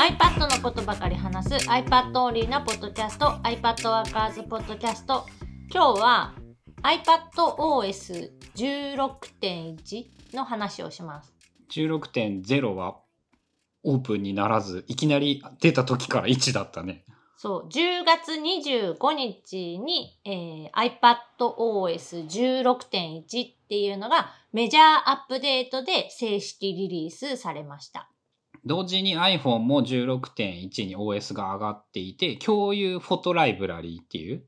iPad のことばかり話す iPad オンリーなポッドキャスト iPad ワーカーズポッドキャスト。今日は iPadOS16.1 の話をします。16.0はオープンにならずいきなり出た時から1だったね。そう10月25日に、えー、iPadOS16.1 っていうのがメジャーアップデートで正式リリースされました同時に iPhone も16.1に OS が上がっていて共有フォトライブラリーっていう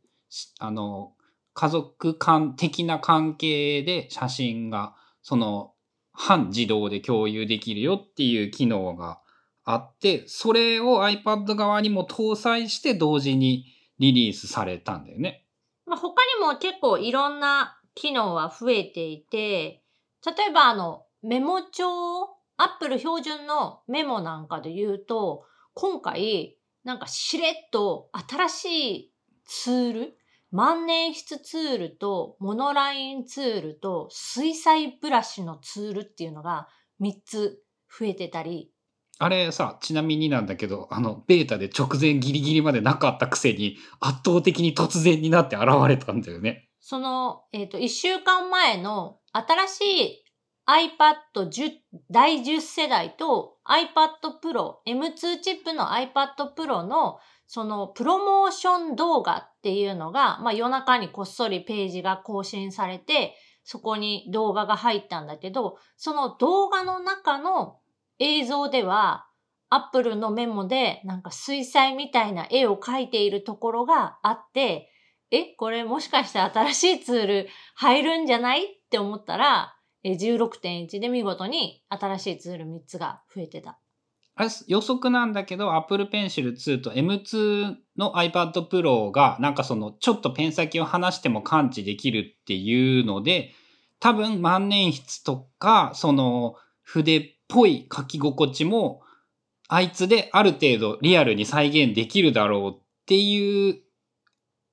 あの家族間的な関係で写真がその半自動で共有できるよっていう機能があって、それを iPad 側にも搭載して同時にリリースされたんだよね。まあ、他にも結構いろんな機能は増えていて、例えばあのメモ帳、Apple 標準のメモなんかで言うと、今回なんかしれっと新しいツール、万年筆ツールとモノラインツールと水彩ブラシのツールっていうのが3つ増えてたり、あれさ、ちなみになんだけど、あの、ベータで直前ギリギリまでなかったくせに、圧倒的に突然になって現れたんだよね。その、えっ、ー、と、1週間前の新しい iPad 10第10世代と iPad Pro、M2 チップの iPad Pro のそのプロモーション動画っていうのが、まあ夜中にこっそりページが更新されて、そこに動画が入ったんだけど、その動画の中の映像では、アップルのメモでなんか水彩みたいな絵を描いているところがあって、え、これもしかして新しいツール入るんじゃない？って思ったら、16.1で見事に新しいツール3つが増えてた。あれ予測なんだけど Apple Pencil 2と M2 の iPad Pro がなんかそのちょっとペン先を離しても感知できるっていうので多分万年筆とかその筆っぽい書き心地も、あいつである程度リアルに再現できるだろうっていう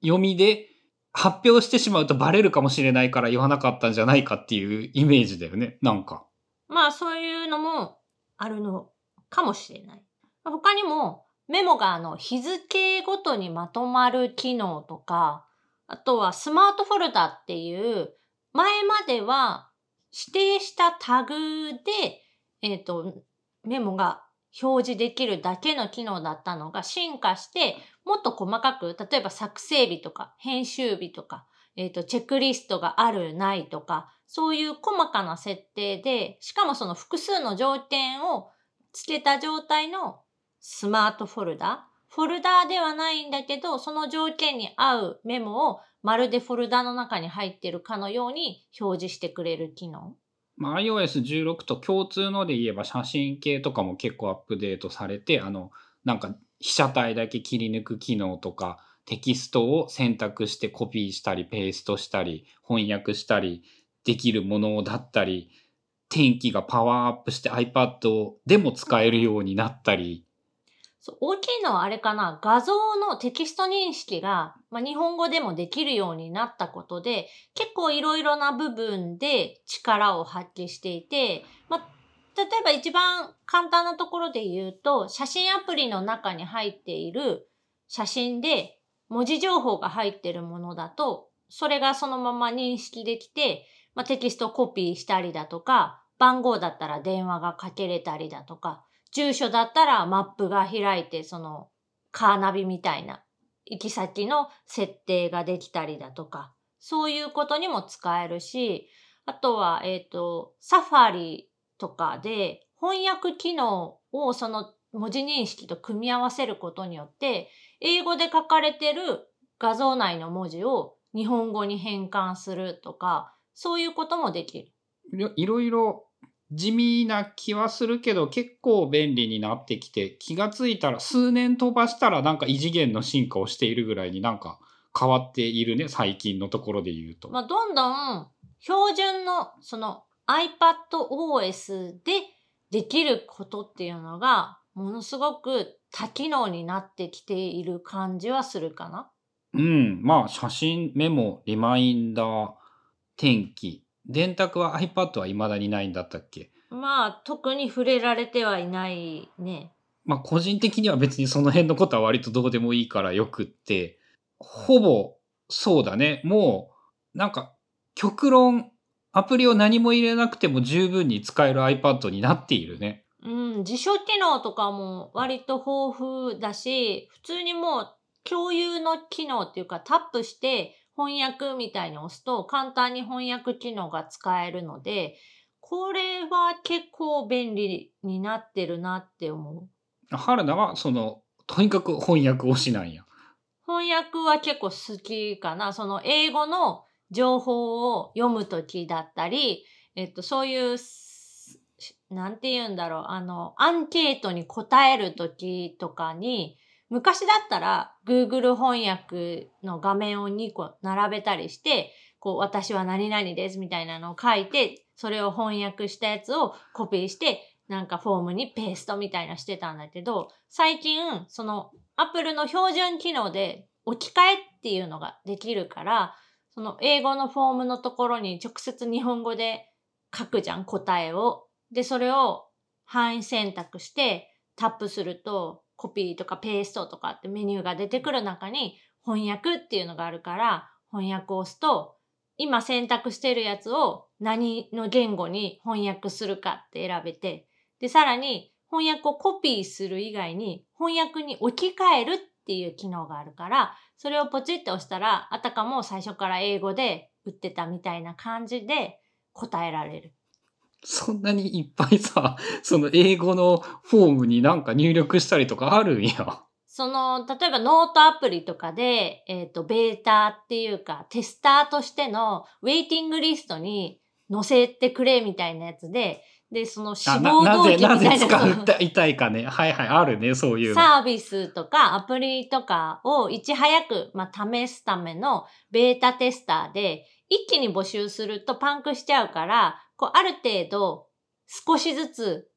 読みで発表してしまうとバレるかもしれないから言わなかったんじゃないかっていうイメージだよね、なんか。まあそういうのもあるのかもしれない。他にもメモがあの日付ごとにまとまる機能とか、あとはスマートフォルダっていう前までは指定したタグでえっ、ー、と、メモが表示できるだけの機能だったのが進化して、もっと細かく、例えば作成日とか編集日とか、えっ、ー、と、チェックリストがある、ないとか、そういう細かな設定で、しかもその複数の条件をつけた状態のスマートフォルダフォルダーではないんだけど、その条件に合うメモをまるでフォルダの中に入ってるかのように表示してくれる機能。まあ、iOS16 と共通ので言えば写真系とかも結構アップデートされて、あの、なんか被写体だけ切り抜く機能とか、テキストを選択してコピーしたり、ペーストしたり、翻訳したりできるものだったり、天気がパワーアップして iPad でも使えるようになったり、そう大きいのはあれかな、画像のテキスト認識が、まあ、日本語でもできるようになったことで、結構いろいろな部分で力を発揮していて、まあ、例えば一番簡単なところで言うと、写真アプリの中に入っている写真で文字情報が入っているものだと、それがそのまま認識できて、まあ、テキストコピーしたりだとか、番号だったら電話がかけれたりだとか、住所だったらマップが開いて、そのカーナビみたいな行き先の設定ができたりだとか、そういうことにも使えるし、あとは、えっ、ー、と、サファリとかで翻訳機能をその文字認識と組み合わせることによって、英語で書かれてる画像内の文字を日本語に変換するとか、そういうこともできる。いろいろ地味な気はするけど結構便利になってきて気がついたら数年飛ばしたらなんか異次元の進化をしているぐらいになんか変わっているね最近のところで言うと。まあ、どんどん標準のその iPadOS でできることっていうのがものすごく多機能になってきている感じはするかな？うん。まあ写真、メモ、リマインダー、天気、電卓は iPad は未だにないんだったっけ？まあ、特に触れられてはいないね。まあ個人的には別にその辺のことは割とどうでもいいからよくって、ほぼそうだね。もう、なんか、極論、アプリを何も入れなくても十分に使える iPad になっているね。うん、辞書機能とかも割と豊富だし、普通にもう共有の機能っていうかタップして翻訳みたいに押すと簡単に翻訳機能が使えるので、これは結構便利になってるなって思う。春菜は、その、とにかく翻訳をしないんや。翻訳は結構好きかな。その英語の情報を読むときだったり、えっと、そういう、なんて言うんだろう、あの、アンケートに答えるときとかに、昔だったら Google 翻訳の画面を2個並べたりして、こう、私は何々ですみたいなのを書いて、それを翻訳したやつをコピーして、なんかフォームにペーストみたいなしてたんだけど、最近、その Apple の標準機能で置き換えっていうのができるから、その英語のフォームのところに直接日本語で書くじゃん、答えを。で、それを範囲選択してタップすると、コピーとかペーストとかってメニューが出てくる中に翻訳っていうのがあるから、翻訳を押すと、今選択してるやつを何の言語に翻訳するかって選べて、で、さらに翻訳をコピーする以外に翻訳に置き換えるっていう機能があるから、それをポチって押したら、あたかも最初から英語で打ってたみたいな感じで答えられる。そんなにいっぱいさ、その英語のフォームになんか入力したりとかあるんや。その、例えばノートアプリとかで、えっ、と、ベータっていうか、テスターとしてのウェイティングリストに載せてくれみたいなやつで、で、その志望動機みたいなぜ使いたいかね。はいはい、あるね、そういうの。サービスとかアプリとかをいち早く、まあ、試すためのベータテスターで、一気に募集するとパンクしちゃうから、こう、ある程度、少しずつ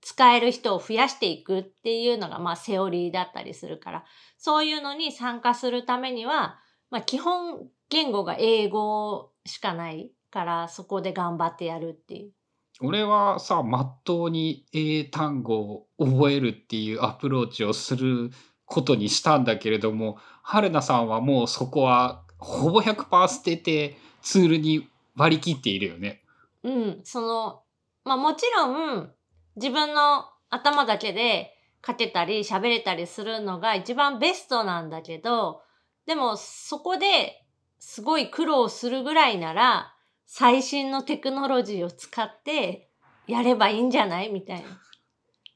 使える人を増やしていくっていうのが、まあ、セオリーだったりするから、そういうのに参加するためには、まあ、基本言語が英語しかないから、そこで頑張ってやるっていう。俺はさ、まっとうに英単語を覚えるっていうアプローチをすることにしたんだけれども、春菜さんはもうそこはほぼ100%捨ててツールに割り切っているよね。うん、その、まあもちろん、自分の頭だけで書けたり喋れたりするのが一番ベストなんだけど、でもそこですごい苦労するぐらいなら、最新のテクノロジーを使ってやればいいんじゃない？みたいな。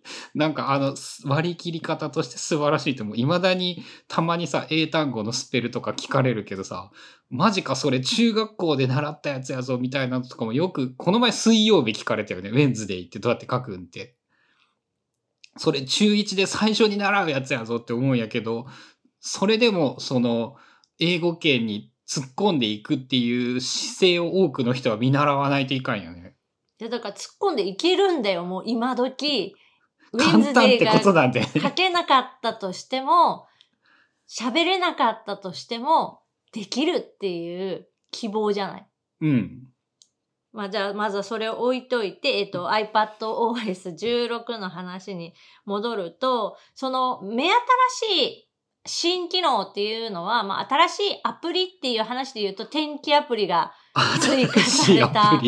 なんかあの割り切り方として素晴らしいと思う。未だにたまにさ、英単語のスペルとか聞かれるけどさ、マジかそれ中学校で習ったやつやぞみたいなのとかもよく、この前水曜日聞かれたよね。ウェンズデーってどうやって書くんって。それ中1で最初に習うやつやぞって思うんやけど、それでもその英語圏に突っ込んでいくっていう姿勢を多くの人は見習わないといかんよね。でだから突っ込んでいけるんだよ、もう今時。ウェン簡ズデー単ってことがなんだよね。書けなかったとしても、喋れなかったとしても、できるっていう希望じゃない。うん。まあじゃあ、まずはそれを置いといて、えっと、iPadOS16 の話に戻ると、その目新しい新機能っていうのは、まあ新しいアプリっていう話で言うと、天気アプリが追加された。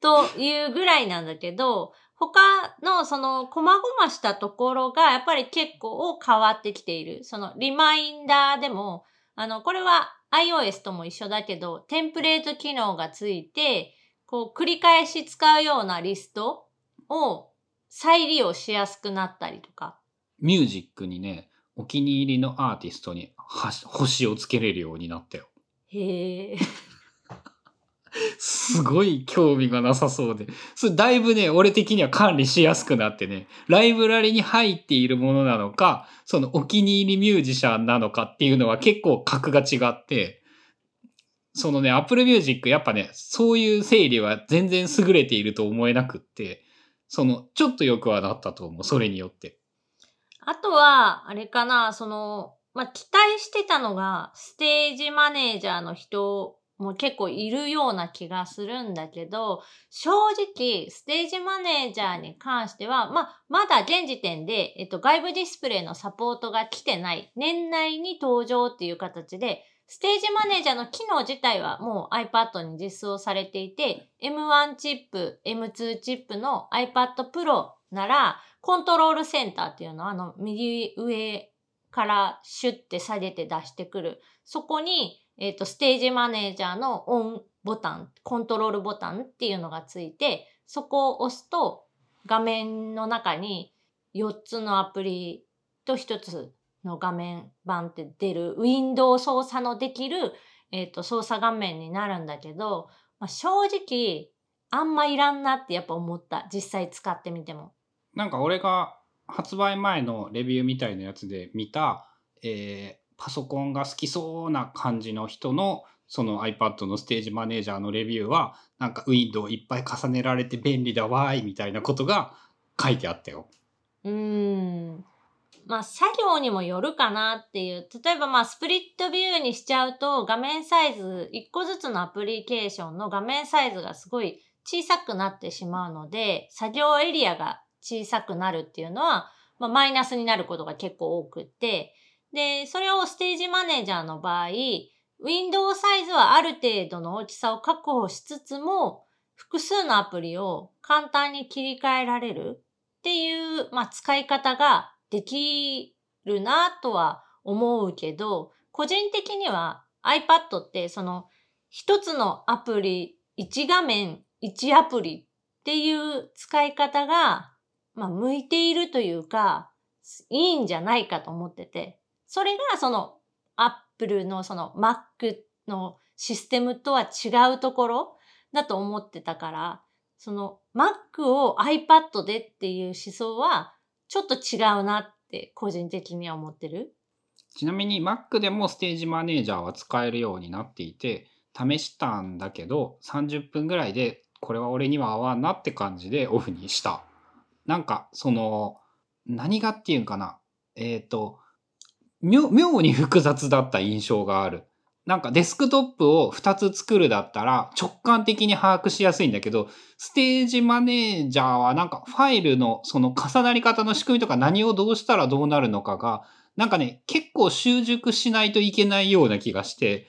というぐらいなんだけど、他のその細々したところがやっぱり結構変わってきている。そのリマインダーでも、あの、これは iOS とも一緒だけど、テンプレート機能がついて、こう繰り返し使うようなリストを再利用しやすくなったりとか。ミュージックにね、お気に入りのアーティストには星をつけれるようになったよ。へえ。すごい興味がなさそうで。それだいぶね、俺的には管理しやすくなってね、ライブラリに入っているものなのか、そのお気に入りミュージシャンなのかっていうのは結構格が違って、そのね、Apple Music やっぱね、そういう整理は全然優れていると思えなくって、その、ちょっと良くはなったと思う、それによって。あとは、あれかな、その、まあ、期待してたのが、ステージマネージャーの人も結構いるような気がするんだけど、正直、ステージマネージャーに関しては、まあ、まだ現時点で、えっと、外部ディスプレイのサポートが来てない、年内に登場っていう形で、ステージマネージャーの機能自体はもう iPad に実装されていて、M1 チップ、M2 チップの iPad Pro なら、コントロールセンターっていうのは、あの、右上からシュッて下げて出してくる。そこに、えっ、ー、と、ステージマネージャーのオンボタン、コントロールボタンっていうのがついて、そこを押すと画面の中に4つのアプリと1つの画面版って出る、ウィンドウ操作のできる、えっ、ー、と、操作画面になるんだけど、まあ、正直、あんまいらんなってやっぱ思った。実際使ってみても。なんか俺が発売前のレビューみたいなやつで見た、えー、パソコンが好きそうな感じの人のその iPad のステージマネージャーのレビューはなんかウィンドウいっぱい重ねられて便利だわーいみたいなことが書いてあったよ。うん。まあ作業にもよるかなっていう。例えばまあスプリットビューにしちゃうと画面サイズ、1個ずつのアプリケーションの画面サイズがすごい小さくなってしまうので、作業エリアが小さくなるっていうのは、まあ、マイナスになることが結構多くて、で、それをステージマネージャーの場合、ウィンドウサイズはある程度の大きさを確保しつつも、複数のアプリを簡単に切り替えられるっていう、まあ、使い方ができるなとは思うけど、個人的には iPad ってその一つのアプリ、一画面、一アプリっていう使い方がまあ、向いているというか、いいんじゃないかと思ってて、それがその、アップルのその Mac のシステムとは違うところだと思ってたから、その Mac を iPad でっていう思想はちょっと違うなって個人的には思ってる。ちなみに Mac でもステージマネージャーは使えるようになっていて、試したんだけど30分ぐらいでこれは俺には合わんなって感じでオフにした。なんか、その、何がっていうんかな。えっ、ー、と、妙に複雑だった印象がある。なんかデスクトップを2つ作るだったら直感的に把握しやすいんだけど、ステージマネージャーはなんかファイルのその重なり方の仕組みとか何をどうしたらどうなるのかが、なんかね、結構習熟しないといけないような気がして、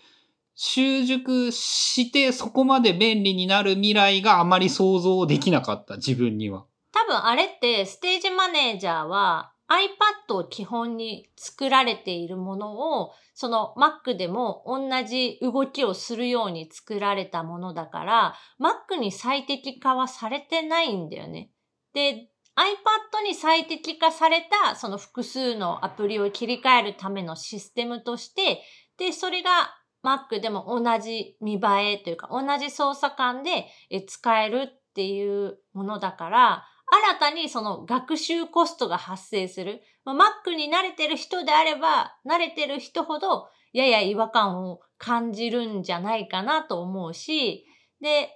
習熟してそこまで便利になる未来があまり想像できなかった、自分には。多分あれってステージマネージャーは iPad を基本に作られているものを、その Mac でも同じ動きをするように作られたものだから、Mac に最適化はされてないんだよね。で、iPad に最適化されたその複数のアプリを切り替えるためのシステムとして、で、それが Mac でも同じ見栄えというか同じ操作感で使えるっていうものだから、新たにその学習コストが発生する。まあ、Mac に慣れてる人であれば、慣れてる人ほどやや違和感を感じるんじゃないかなと思うし、で、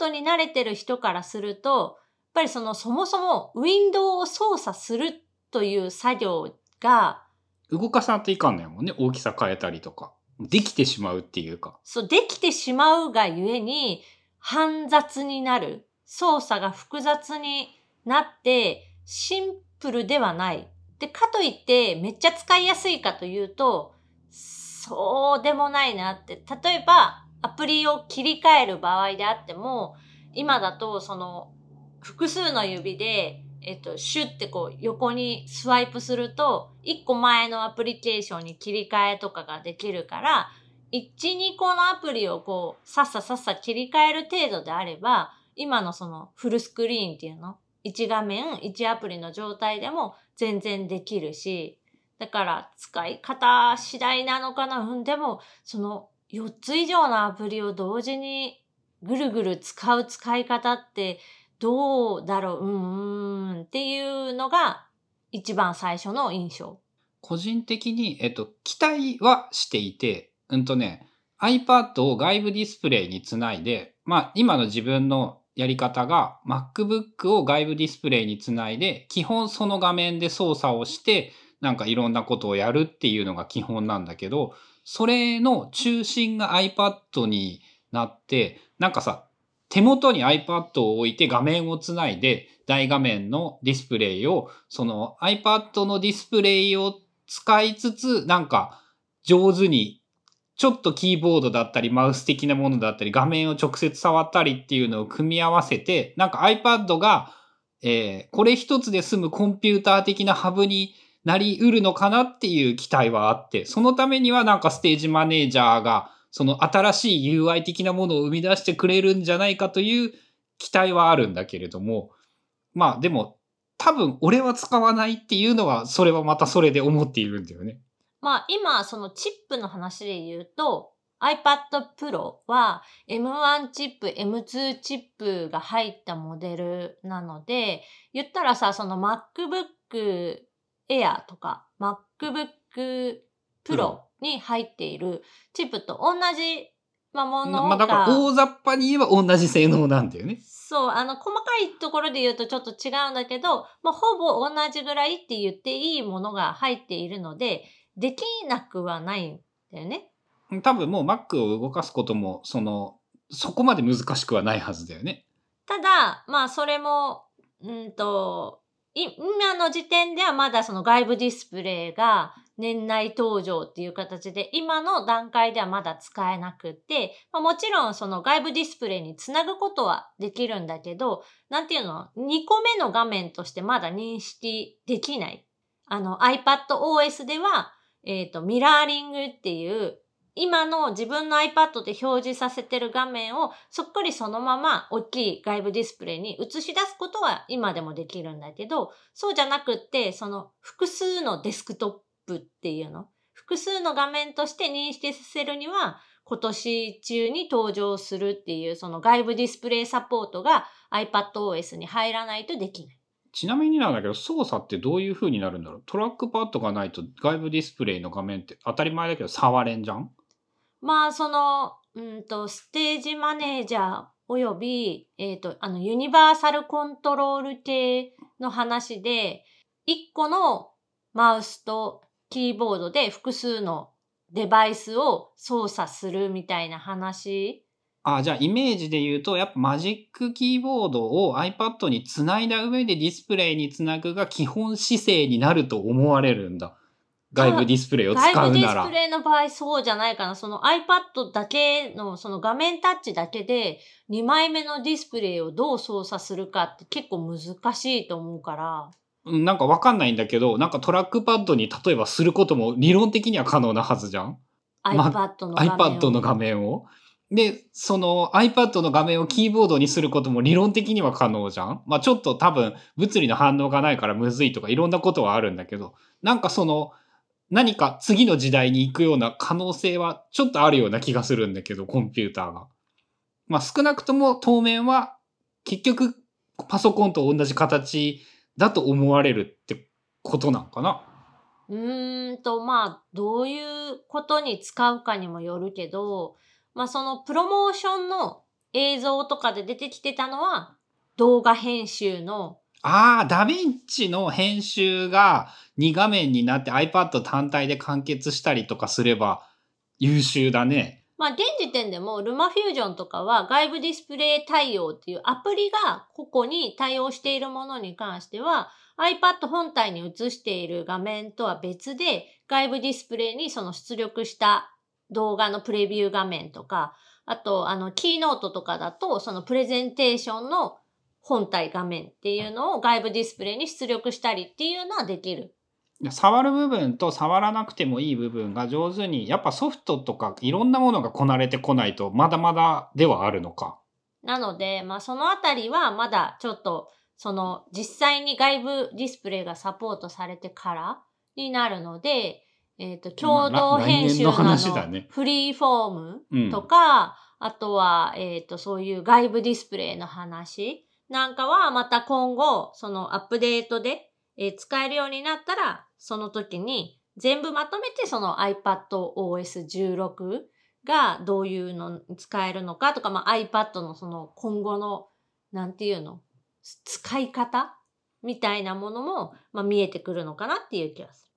iPad に慣れてる人からすると、やっぱりそのそもそもウィンドウを操作するという作業が、動かさんといかんのやもんね。大きさ変えたりとか。できてしまうっていうか。そう、できてしまうがゆえに、煩雑になる。操作が複雑になって、シンプルではない。で、かといってめっちゃ使いやすいかというと、そうでもないなって。例えば、アプリを切り替える場合であっても、今だとその複数の指で、えっと、シュッてこう横にスワイプすると、1個前のアプリケーションに切り替えとかができるから、1、2個のアプリをこう、さっささっさ切り替える程度であれば、今のそのフルスクリーンっていうの1画面、1アプリの状態でも全然できるし、だから使い方次第なのかな。うん、でも、その4つ以上のアプリを同時にぐるぐる使う使い方ってどうだろう、うん、っていうのが一番最初の印象。個人的に、えっと、期待はしていて、うんとね、iPad を外部ディスプレイにつないで、まあ、今の自分のやり方が MacBook を外部ディスプレイにつないで、基本その画面で操作をして、なんかいろんなことをやるっていうのが基本なんだけど、それの中心が iPad になって、なんかさ、手元に iPad を置いて画面をつないで、大画面のディスプレイを、その iPad のディスプレイを使いつつ、なんか上手に、ちょっとキーボードだったり、マウス的なものだったり、画面を直接触ったりっていうのを組み合わせて、なんか iPad が、えーこれ一つで済むコンピューター的なハブになりうるのかなっていう期待はあって、そのためにはなんかステージマネージャーが、その新しい UI 的なものを生み出してくれるんじゃないかという期待はあるんだけれども、まあでも、多分俺は使わないっていうのは、それはまたそれで思っているんだよね。まあ今、そのチップの話で言うと、iPad Pro は M1 チップ、M2 チップが入ったモデルなので、言ったらさ、その MacBook Air とか MacBook Pro に入っているチップと同じ、まあ、ものが、まあだから大雑把に言えば同じ性能なんだよね。そう、あの、細かいところで言うとちょっと違うんだけど、まあ、ほぼ同じぐらいって言っていいものが入っているので、できなくはないんだよね。多分もう Mac を動かすことも、その、そこまで難しくはないはずだよね。ただ、まあ、それも、うんと、い今の時点ではまだその外部ディスプレイが年内登場っていう形で、今の段階ではまだ使えなくて、まあ、もちろんその外部ディスプレイにつなぐことはできるんだけど、なんていうの ?2 個目の画面としてまだ認識できない。あの iPadOS では、えっ、と、ミラーリングっていう、今の自分の iPad で表示させてる画面をそっくりそのまま大きい外部ディスプレイに映し出すことは今でもできるんだけど、そうじゃなくって、その複数のデスクトップっていうの、複数の画面として認識させるには、今年中に登場するっていうその外部ディスプレイサポートが iPadOS に入らないとできない。ちなみになんだけど、操作ってどういう風になるんだろう？トラックパッドがないと外部ディスプレイの画面って当たり前だけど触れんじゃん？まあ、その、うんと、ステージマネージャーおよび、えっ、と、あの、ユニバーサルコントロール系の話で、1個のマウスとキーボードで複数のデバイスを操作するみたいな話。あ、じゃあイメージで言うと、やっぱマジックキーボードを iPad につないだ上でディスプレイにつなぐが基本姿勢になると思われるんだ。外部ディスプレイを使外部ディスうならプ。レイの場合そうじゃないかな。その iPad だけの、その画面タッチだけで2枚目のディスプレイをどう操作するかって結構難しいと思うから。うんなんかわかんないんだけど、なんかトラックパッドに例えばすることも理論的には可能なはずじゃん iPad の画面を。iPad の画面を。で、その iPad の画面をキーボードにすることも理論的には可能じゃん？まあちょっと多分物理の反応がないからむずいとかいろんなことはあるんだけど、なんかその何か次の時代に行くような可能性はちょっとあるような気がするんだけど、コンピューターが。まあ少なくとも当面は結局パソコンと同じ形だと思われるってことなんかな？うーんと、まあ、どういうことに使うかにもよるけど、まあそのプロモーションの映像とかで出てきてたのは動画編集のああ、ダヴィンチの編集が2画面になって iPad 単体で完結したりとかすれば優秀だね。まあ現時点でもルマフュージョンとかは外部ディスプレイ対応っていうアプリが個々に対応しているものに関しては iPad 本体に映している画面とは別で外部ディスプレイにその出力した動画のプレビュー画面とか、あとあのキーノートとかだとそのプレゼンテーションの本体画面っていうのを外部ディスプレイに出力したりっていうのはできる。触る部分と触らなくてもいい部分が上手に、やっぱソフトとかいろんなものがこなれてこないとまだまだではあるのか。なので、まあそのあたりはまだちょっと、その実際に外部ディスプレイがサポートされてからになるので、えっ、と、共同編集のフリーフォームうん。とか、あとは、えっ、と、そういう外部ディスプレイの話なんかはまた今後、そのアップデートで、えー使えるようになったら、その時に全部まとめてその iPadOS16 がどういうのに使えるのかとか、まあ、iPad のその今後の、なんていうの使い方みたいなものも、まあ、見えてくるのかなっていう気がす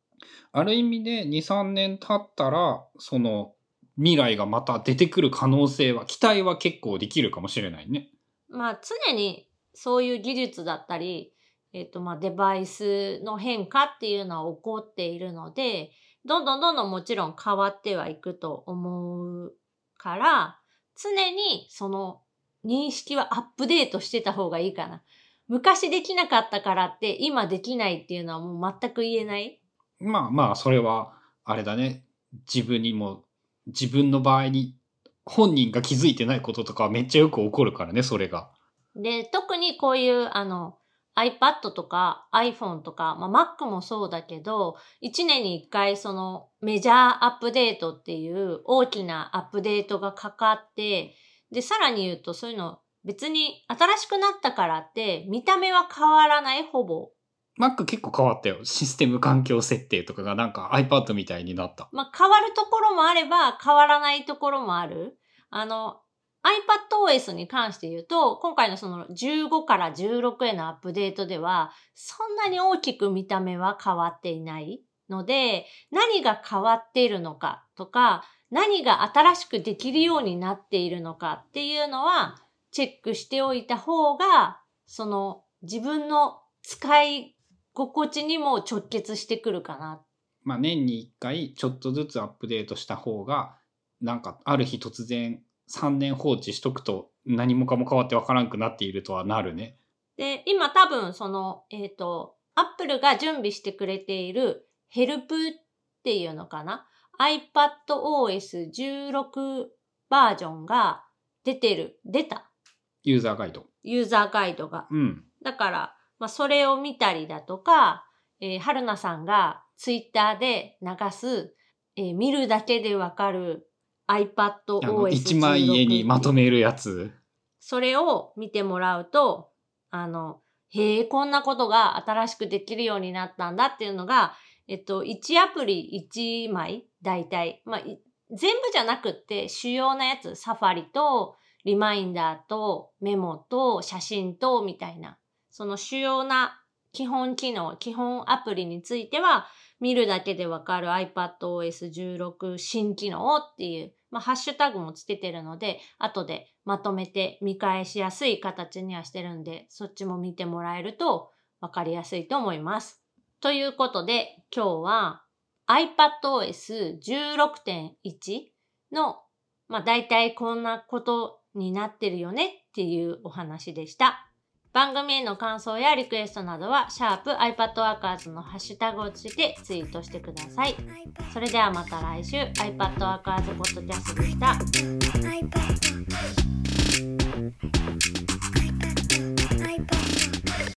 ある意味で2、3年経ったら、その未来がまた出てくる可能性は、期待は結構できるかもしれないね。まあ常にそういう技術だったり、えっ、とまあデバイスの変化っていうのは起こっているので、どんどんどんどんもちろん変わってはいくと思うから、常にその認識はアップデートしてた方がいいかな。昔できなかったからって今できないっていうのはもう全く言えない。まあまあ、それは、あれだね。自分にも、自分の場合に、本人が気づいてないこととかめっちゃよく起こるからね、それが。で、特にこういうあの iPad とか iPhone とか、まあ、Mac もそうだけど、1年に1回そのメジャーアップデートっていう大きなアップデートがかかって、で、さらに言うとそういうの別に新しくなったからって見た目は変わらない、ほぼ。Mac 結構変わったよ。システム環境設定とかがなんか iPad みたいになった。まあ、変わるところもあれば変わらないところもある。あの、iPadOS に関して言うと、今回のその15から16へのアップデートでは、そんなに大きく見た目は変わっていないので、何が変わっているのかとか、何が新しくできるようになっているのかっていうのは、チェックしておいた方が、その自分の使い心地にも直結してくるかなまあ年に1回ちょっとずつアップデートした方が、なんかある日突然3年放置しとくと何もかも変わってわからんくなっているとはなるね。で、今多分その、えっ、と、Apple が準備してくれているヘルプっていうのかな iPadOS16 バージョンが出てる、出たユーザーガイド。ユーザーガイドが。うん。だから、まあ、それを見たりだとか、えー、春菜さんがツイッターで流す、えー見るだけでわかるあの iPadOS16 一枚絵にまとめるやつ。それを見てもらうと、あの、へえ、こんなことが新しくできるようになったんだっていうのが、えっと、1アプリ1枚、大体。まあ、い全部じゃなくって、主要なやつ、サファリと、リマインダーと、メモと、写真と、みたいな。その主要な基本機能、基本アプリについては、見るだけでわかる iPadOS16 新機能っていう、まあ、ハッシュタグもつけてるので、後でまとめて見返しやすい形にはしてるんで、そっちも見てもらえるとわかりやすいと思います。ということで、今日は iPadOS16.1 の、まあ、大体こんなことになってるよねっていうお話でした。番組への感想やリクエストなどは、シャープ iPadWorkers のハッシュタグをつけてツイートしてください。それではまた来週、iPadWorkers ポッドキャストでした。